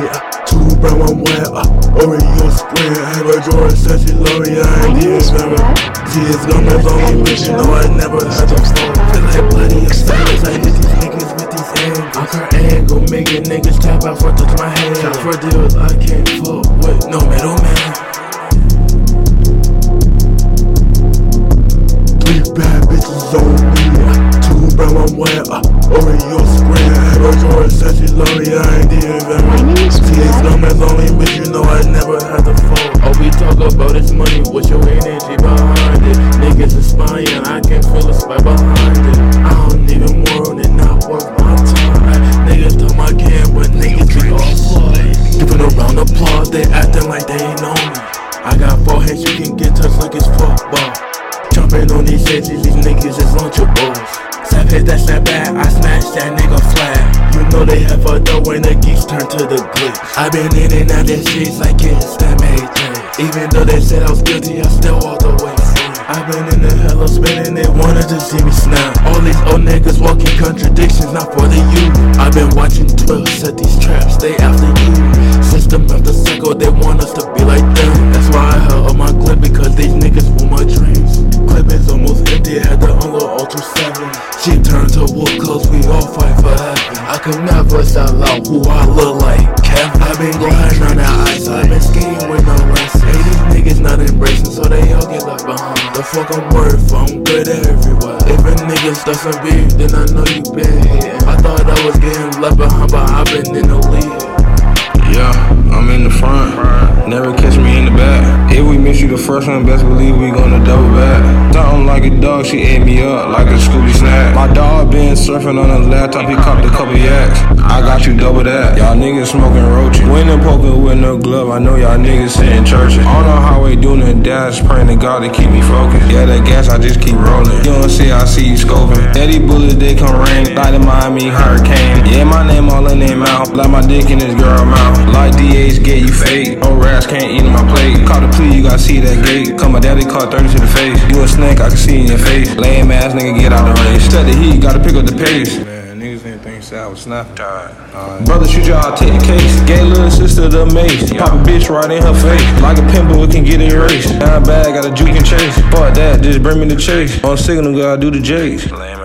yeah. Two brown, one white, uh, Oreo spread. I have a Jordan, says she love I ain't even never. She is gone, that's all me wish, you know I never had to stop. Feel like bloody and stones, I hit these niggas with these angles. Off her angle, making niggas tap out for touch my hand. Shot for deals, I can't fuck with no middleman. Three bad bitches on me, two brown, one white, uh, Oreo spread. Talk about is money, what's your energy behind it? Niggas aspiring, I can feel the spike behind it. I don't even want it, not worth my time. Niggas tell my can, but niggas be all fly. Giving a round of applause, they acting like they ain't know me. I got four heads, you can get touched like it's football. Jumping on these edges, these niggas is lunchables. Snap hit that snap back, I smash that nigga flat. You know they have a dough when the geeks turn to the glitch. i been in and out the streets like it's that made Even though they said I was guilty, I still walked away. I've been in the hell of spinning, they wanted to see me snap. All these old niggas walking contradictions, not for the youth. I've been watching 12 set these traps, they after you. System after cycle, they want us to be like them. That's why I held up my clip because these niggas want my dreams. Clip is almost empty, had to unload Ultra 7. She turned to wolf cause we all fight for heaven. I could never sell out who I look like. Kevin, i been grinding on that ice, I've been skating with no rest. The fuck I'm worth, I'm good everywhere. If a nigga stuffing beef, then I know you been hitting. I thought I was getting left behind, but I've been in the lead. Yeah, I'm in the front. Never catch me in the back. If we miss you the first one, best believe we gonna double back. Something like a dog, she ate me up like a Scooby snack. My dog on a laptop, he copped a couple yaks. I got you double that. Y'all niggas smoking roaches. The poker with no glove, I know y'all niggas sitting church. On the highway doing a dash, praying to God to keep me focused. Yeah, that gas, I just keep rolling. You don't see, I see you scoping. Eddie bullets, they come rain. Like the Miami hurricane. Yeah, my name all in their mouth. Like my dick in this girl mouth. Like DH, get you fake. No rats can't eat on my plate. Caught the plea, you gotta see that gate. Cause my daddy caught 30 to the face. You a snake, I can see in your face. Lame ass nigga, get out the race. Set the heat, gotta pick up the pace. Man, niggas didn't think I was snapping. Brother, shoot y'all, take the case. Gay little sister the mace. Pop a bitch right in her face. Like a pimple, it can get erased. Down bad, got a juke and chase. Fuck that, just bring me the chase. On signal, gotta do the jakes. Lame